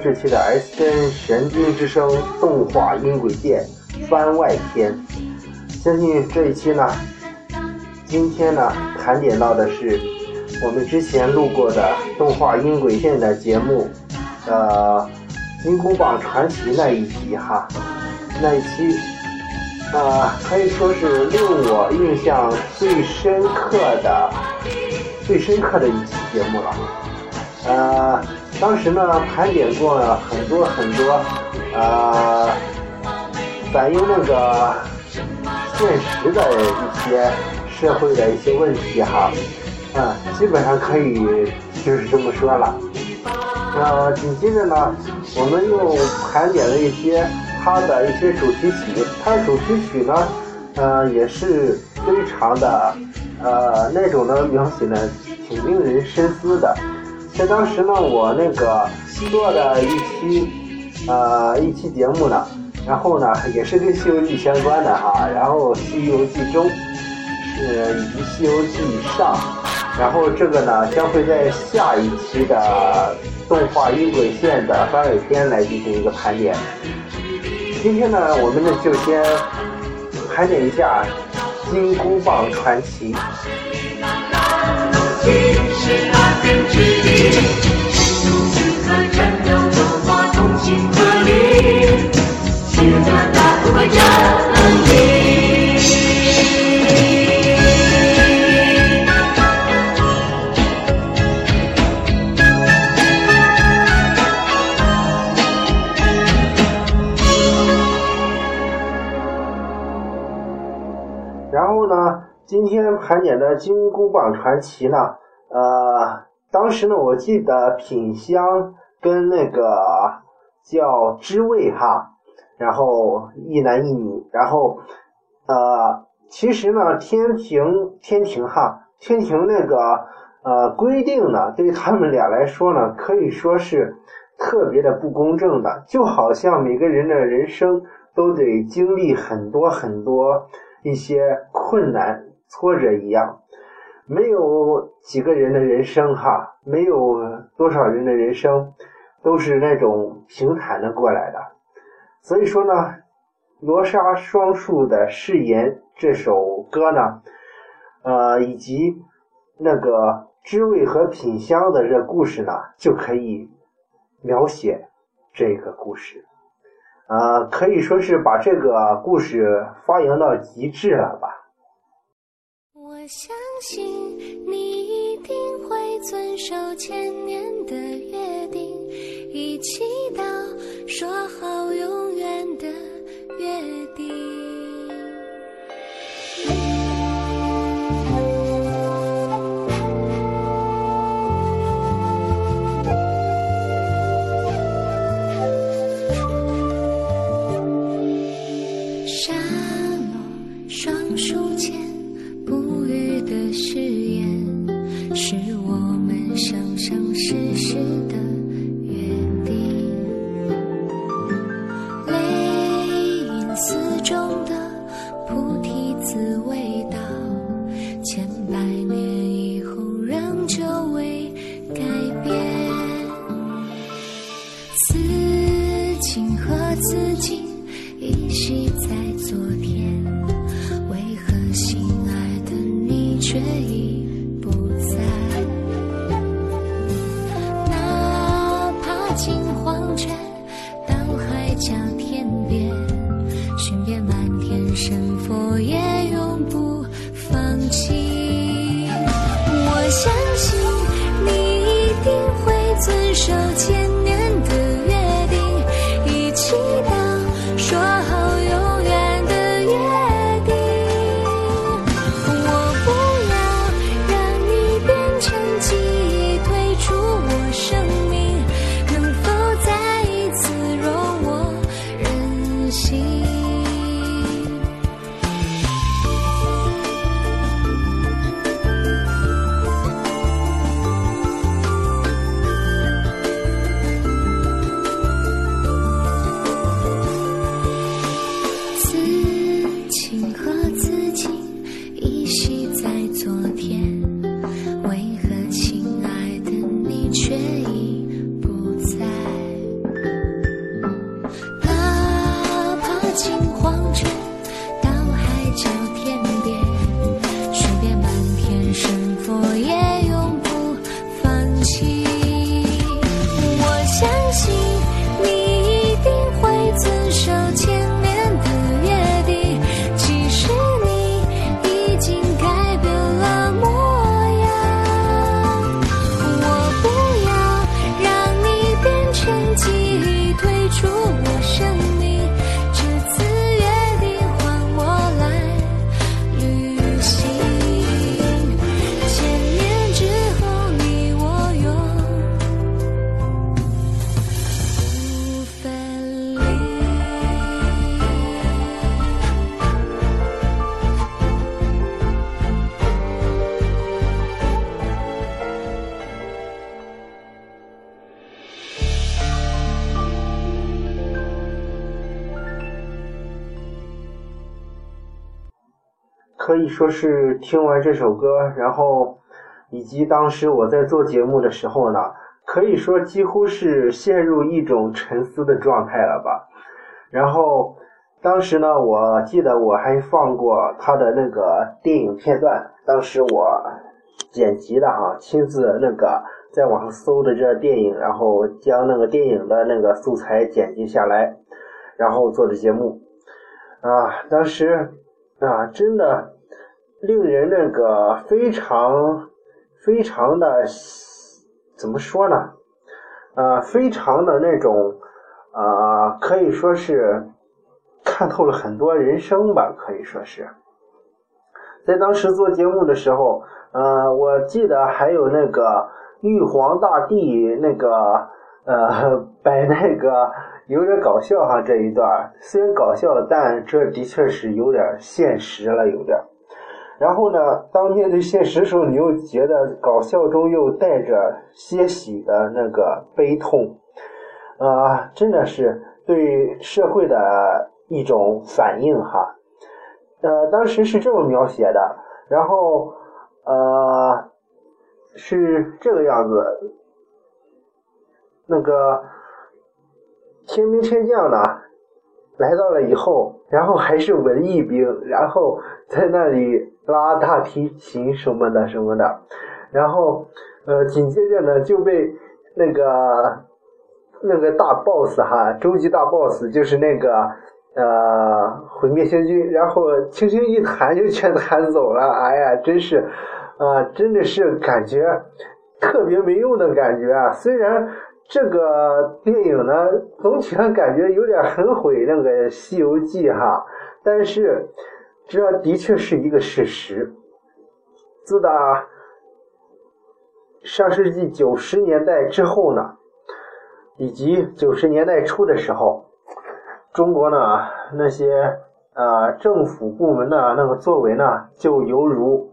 这期的 S N 神经之声动画音轨线番外篇。相信这一期呢，今天呢盘点到的是我们之前录过的动画音轨线的节目，呃，《金箍棒传奇》那一集哈，那一期，呃，可以说是令我印象最深刻的、最深刻的一期节目了。呃，当时呢盘点过很多很多，呃，反映那个现实的一些社会的一些问题哈，嗯，基本上可以就是这么说了。呃，紧接着呢，我们又盘点了一些它的一些主题曲，它的主题曲呢，呃，也是非常的，呃，那种呢描写呢挺令人深思的。在当时呢，我那个做的一期呃一期节目呢，然后呢也是跟《西游记》相关的哈，然后《西游记》中是以及《西游记》上，然后这个呢将会在下一期的动画音轨线的番外篇来进行一个盘点。今天呢，我们呢就先盘点一下《金箍棒传奇》。然后呢，今天盘点的《金箍棒传奇》呢。呃，当时呢，我记得品香跟那个叫知味哈，然后一男一女，然后呃，其实呢，天庭天庭哈，天庭那个呃规定呢，对他们俩来说呢，可以说是特别的不公正的，就好像每个人的人生都得经历很多很多一些困难挫折一样。没有几个人的人生哈，没有多少人的人生都是那种平坦的过来的。所以说呢，《罗刹双树的誓言》这首歌呢，呃，以及那个知味和品香的这故事呢，就可以描写这个故事。呃，可以说是把这个故事发扬到极致了吧。我相信你一定会遵守千年的约定，一起到说好永远的约定。可以说是听完这首歌，然后以及当时我在做节目的时候呢，可以说几乎是陷入一种沉思的状态了吧。然后当时呢，我记得我还放过他的那个电影片段，当时我剪辑的哈，亲自那个在网上搜的这电影，然后将那个电影的那个素材剪辑下来，然后做的节目啊，当时。啊，真的令人那个非常非常的怎么说呢？啊，非常的那种啊，可以说是看透了很多人生吧，可以说是。在当时做节目的时候，呃，我记得还有那个玉皇大帝那个呃摆那个。有点搞笑哈，这一段虽然搞笑，但这的确是有点现实了，有点。然后呢，当面对现实的时候，你又觉得搞笑中又带着些许的那个悲痛，啊，真的是对社会的一种反应哈。呃，当时是这么描写的，然后呃是这个样子，那个。天兵天将呢，来到了以后，然后还是文艺兵，然后在那里拉大提琴什么的什么的，然后呃紧接着呢就被那个那个大 boss 哈，终极大 boss 就是那个呃毁灭星君，然后轻轻一弹就全弹走了，哎呀，真是啊，真的是感觉特别没用的感觉啊，虽然。这个电影呢，总体上感觉有点很毁那个《西游记》哈，但是这的确是一个事实。自打上世纪九十年代之后呢，以及九十年代初的时候，中国呢那些呃政府部门的那个作为呢，就犹如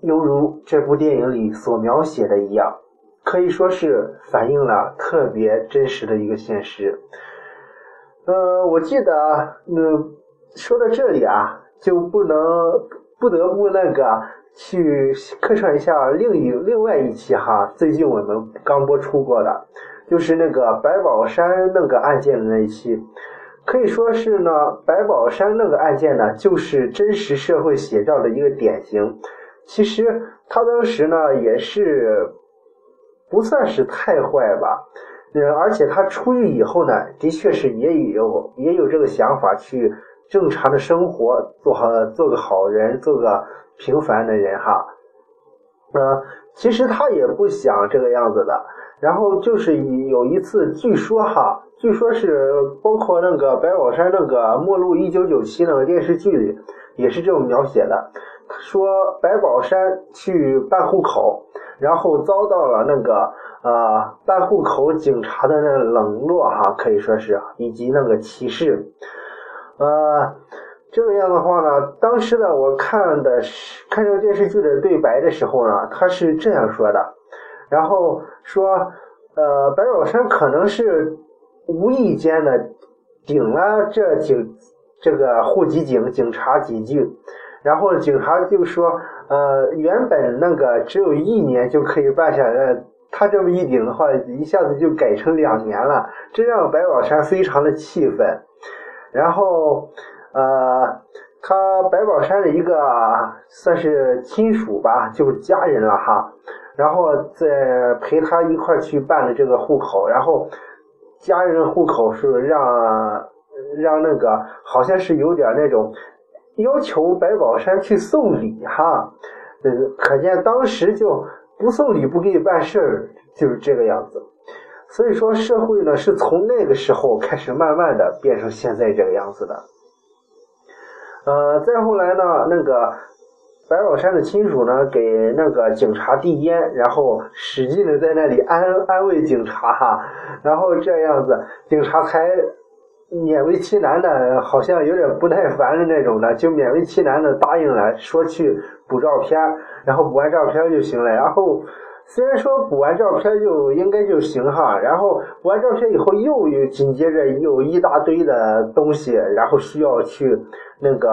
犹如这部电影里所描写的一样。可以说是反映了特别真实的一个现实。呃，我记得，嗯，说到这里啊，就不能不得不那个去客串一下另一另外一期哈，最近我们刚播出过的，就是那个白宝山那个案件的那一期。可以说是呢，白宝山那个案件呢，就是真实社会写照的一个典型。其实他当时呢，也是。不算是太坏吧，嗯，而且他出狱以后呢，的确是也有也有这个想法去正常的生活，做好做个好人，做个平凡的人哈。嗯，其实他也不想这个样子的。然后就是有一次，据说哈，据说是包括那个白宝山那个《末路一九九七》那个电视剧里也是这么描写的，说白宝山去办户口。然后遭到了那个呃办户口警察的那冷落哈，可以说是以及那个歧视，呃，这样的话呢，当时呢我看的是看这个电视剧的对白的时候呢，他是这样说的，然后说呃白宝山可能是无意间的顶了这警这个户籍警警察几句，然后警察就说。呃，原本那个只有一年就可以办下来，他这么一顶的话，一下子就改成两年了，这让白宝山非常的气愤。然后，呃，他白宝山的一个算是亲属吧，就是家人了哈。然后再陪他一块去办了这个户口，然后家人户口是让让那个好像是有点那种要求白宝山去送礼哈，呃，可见当时就不送礼不给你办事儿，就是这个样子。所以说社会呢是从那个时候开始慢慢的变成现在这个样子的。呃，再后来呢，那个。白宝山的亲属呢，给那个警察递烟，然后使劲的在那里安安慰警察哈，然后这样子，警察才勉为其难的，好像有点不耐烦的那种的，就勉为其难的答应了，说去补照片，然后补完照片就行了。然后虽然说补完照片就应该就行哈，然后补完照片以后又有紧接着有一大堆的东西，然后需要去那个。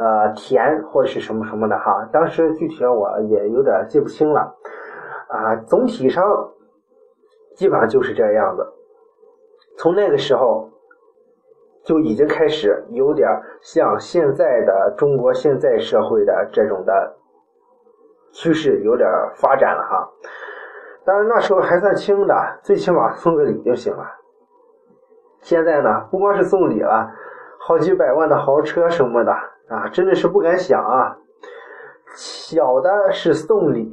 呃，填或者是什么什么的哈，当时具体我也有点记不清了，啊，总体上基本上就是这样子。从那个时候就已经开始有点像现在的中国现在社会的这种的趋势有点发展了哈。当然那时候还算轻的，最起码送个礼就行了。现在呢，不光是送礼了，好几百万的豪车什么的。啊，真的是不敢想啊！小的是送礼，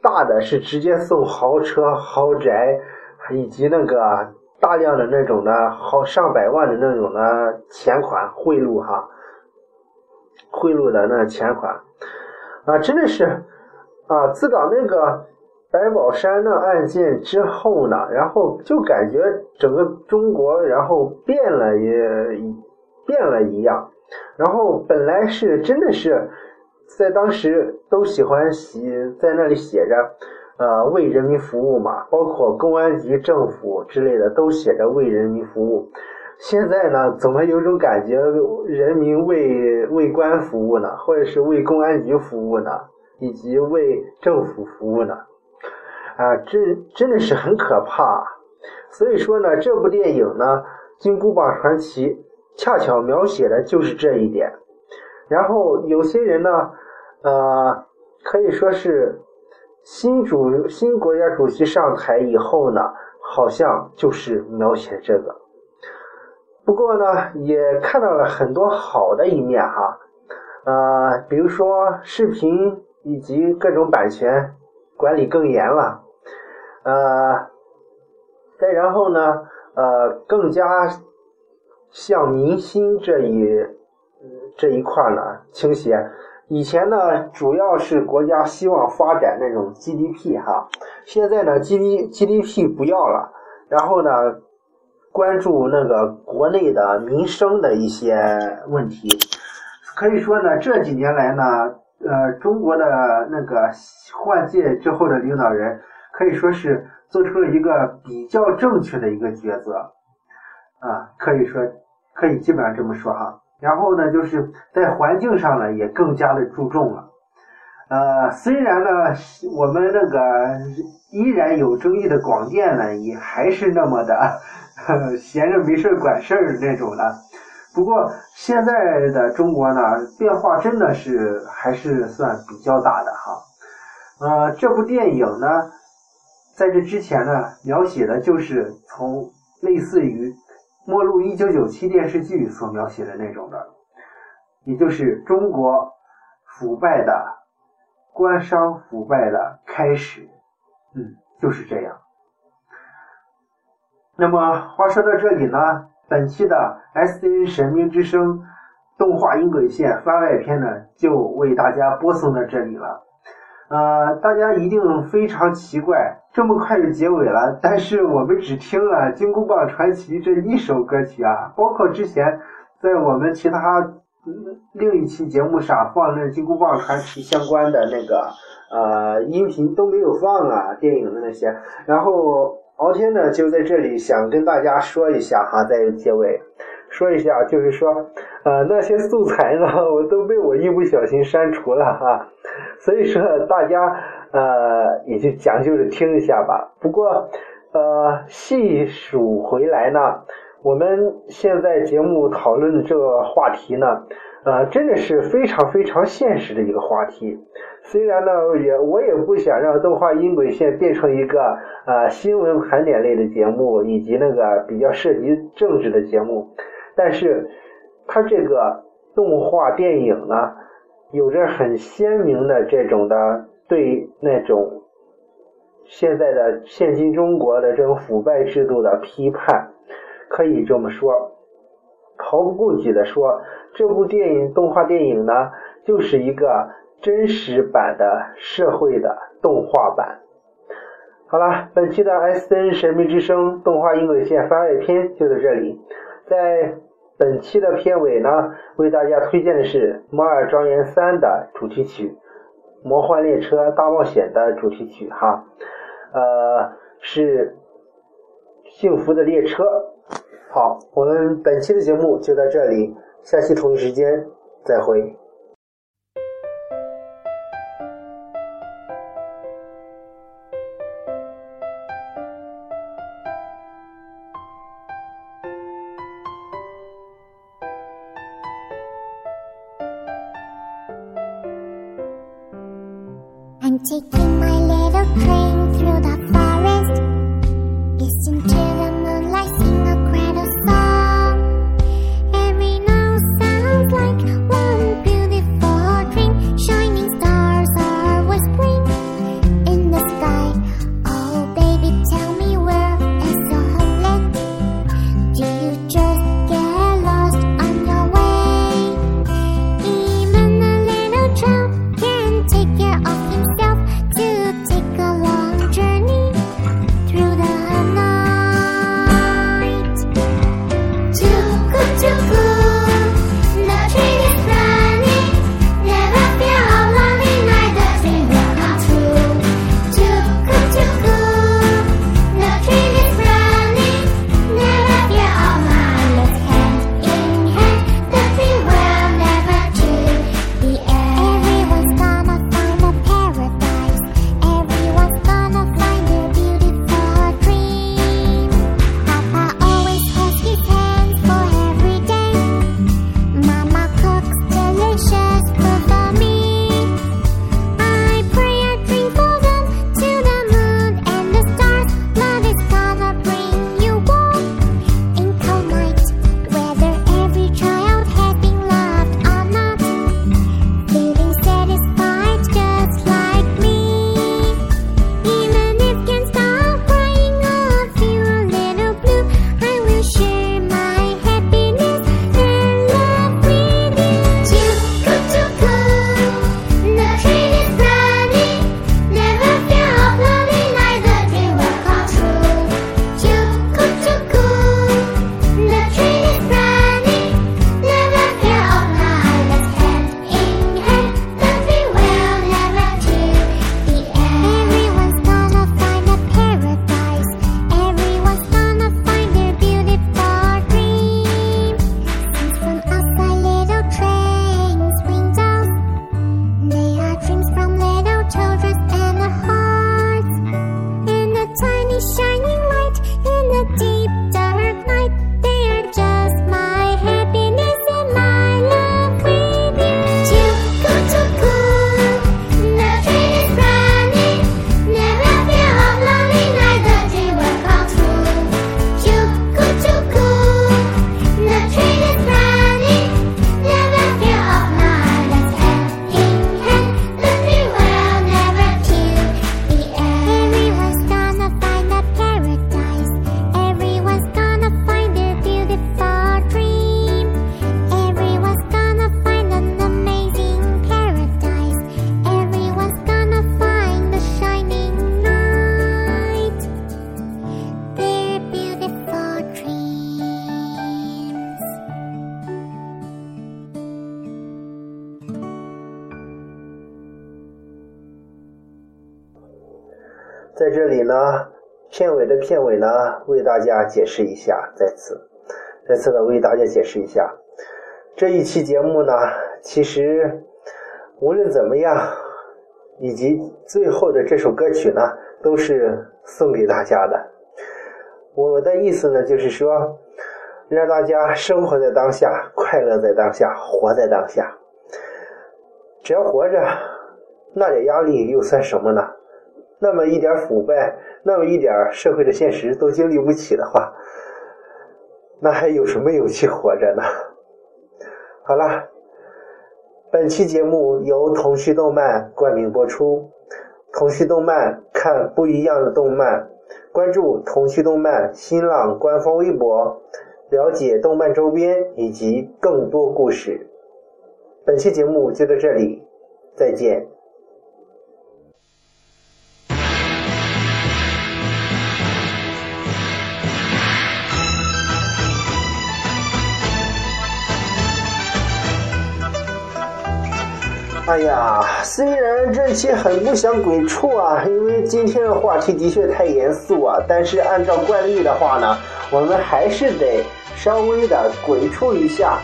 大的是直接送豪车、豪宅，以及那个大量的那种的好上百万的那种的钱款贿赂哈，贿赂的那钱款啊，真的是啊！自打那个白宝山那案件之后呢，然后就感觉整个中国然后变了也变了一样。然后本来是真的是，在当时都喜欢写在那里写着，呃，为人民服务嘛，包括公安局、政府之类的都写着为人民服务。现在呢，怎么有种感觉人民为为官服务呢，或者是为公安局服务呢，以及为政府服务呢？啊，这真的是很可怕。所以说呢，这部电影呢，《金箍棒传奇》。恰巧描写的就是这一点，然后有些人呢，呃，可以说是新主新国家主席上台以后呢，好像就是描写这个。不过呢，也看到了很多好的一面哈，呃，比如说视频以及各种版权管理更严了，呃，再然后呢，呃，更加。向民心这一这一块呢倾斜，以前呢主要是国家希望发展那种 GDP 哈，现在呢 G D GDP 不要了，然后呢关注那个国内的民生的一些问题，可以说呢这几年来呢，呃中国的那个换届之后的领导人可以说是做出了一个比较正确的一个抉择。啊，可以说，可以基本上这么说哈。然后呢，就是在环境上呢，也更加的注重了。呃，虽然呢，我们那个依然有争议的广电呢，也还是那么的 闲着没事管事儿那种的。不过现在的中国呢，变化真的是还是算比较大的哈。呃，这部电影呢，在这之前呢，描写的就是从类似于。末路一九九七电视剧所描写的那种的，也就是中国腐败的官商腐败的开始，嗯，就是这样。那么话说到这里呢，本期的 S N 神明之声动画音轨线番外篇呢，就为大家播送到这里了。呃，大家一定非常奇怪，这么快就结尾了，但是我们只听了《金箍棒传奇》这一首歌曲啊，包括之前在我们其他另一期节目上放那《金箍棒传奇》相关的那个呃音频都没有放啊，电影的那些。然后敖天呢就在这里想跟大家说一下哈，在结尾说一下，就是说呃那些素材呢，我都被我一不小心删除了哈。所以说，大家呃也就讲究着听一下吧。不过，呃，细数回来呢，我们现在节目讨论这个话题呢，呃，真的是非常非常现实的一个话题。虽然呢，也我也不想让动画音轨线变成一个呃新闻盘点类的节目，以及那个比较涉及政治的节目，但是它这个动画电影呢，有着很鲜明的这种的对那种现在的现今中国的这种腐败制度的批判，可以这么说，毫不顾忌的说，这部电影动画电影呢，就是一个。真实版的社会的动画版。好了，本期的 S N 神秘之声动画音轨线番外篇就到这里。在本期的片尾呢，为大家推荐的是《摩尔庄园三》的主题曲《魔幻列车大冒险》的主题曲哈，呃，是幸福的列车。好，我们本期的节目就到这里，下期同一时间再会。Taking my little train through the forest. 呢，片尾的片尾呢，为大家解释一下，再次，再次的为大家解释一下，这一期节目呢，其实无论怎么样，以及最后的这首歌曲呢，都是送给大家的。我的意思呢，就是说，让大家生活在当下，快乐在当下，活在当下。只要活着，那点压力又算什么呢？那么一点腐败，那么一点社会的现实都经历不起的话，那还有什么勇气活着呢？好了，本期节目由童趣动漫冠名播出。童趣动漫，看不一样的动漫，关注童趣动漫新浪官方微博，了解动漫周边以及更多故事。本期节目就到这里，再见。哎呀，虽然这期很不想鬼畜啊，因为今天的话题的确太严肃啊，但是按照惯例的话呢，我们还是得稍微的鬼畜一下。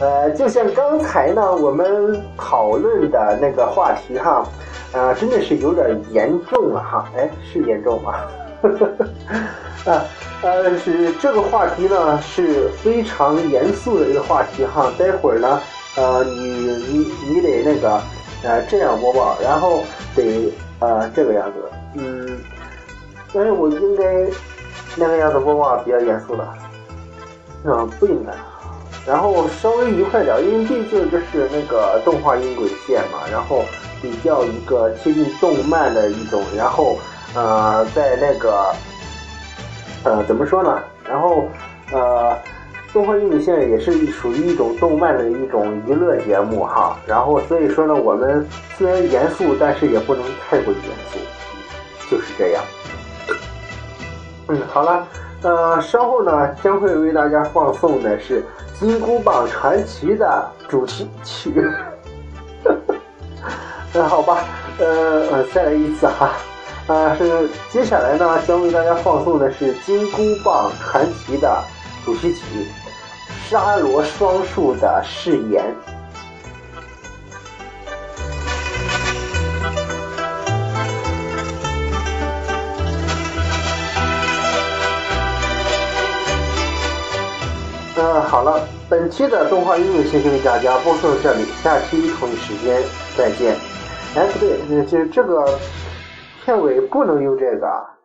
呃，就像刚才呢，我们讨论的那个话题哈，啊，真的是有点严重了哈。哎，是严重吗？啊，呃，是这个话题呢是非常严肃的一个话题哈。待会儿呢。呃，你你你得那个，呃，这样播报，然后得呃这个样子，嗯，但是我应该那个样子播报比较严肃的，嗯，不应该，然后稍微愉快点，因为毕竟这是那个动画音轨线嘛，然后比较一个贴近动漫的一种，然后呃，在那个呃怎么说呢，然后呃。动画音轨线也是属于一种动漫的一种娱乐节目哈，然后所以说呢，我们虽然严肃，但是也不能太过严肃，就是这样。嗯，好了，呃，稍后呢将会为大家放送的是《金箍棒传奇》的主题曲。那好吧，呃呃，再来一次哈，啊，是接下来呢将为大家放送的是《金箍棒传奇》的主题曲。沙罗双树的誓言。嗯，好了，本期的动画音乐先为大家播送到这里，下期同一时间再见。哎，不对，就是这个片尾不能用这个。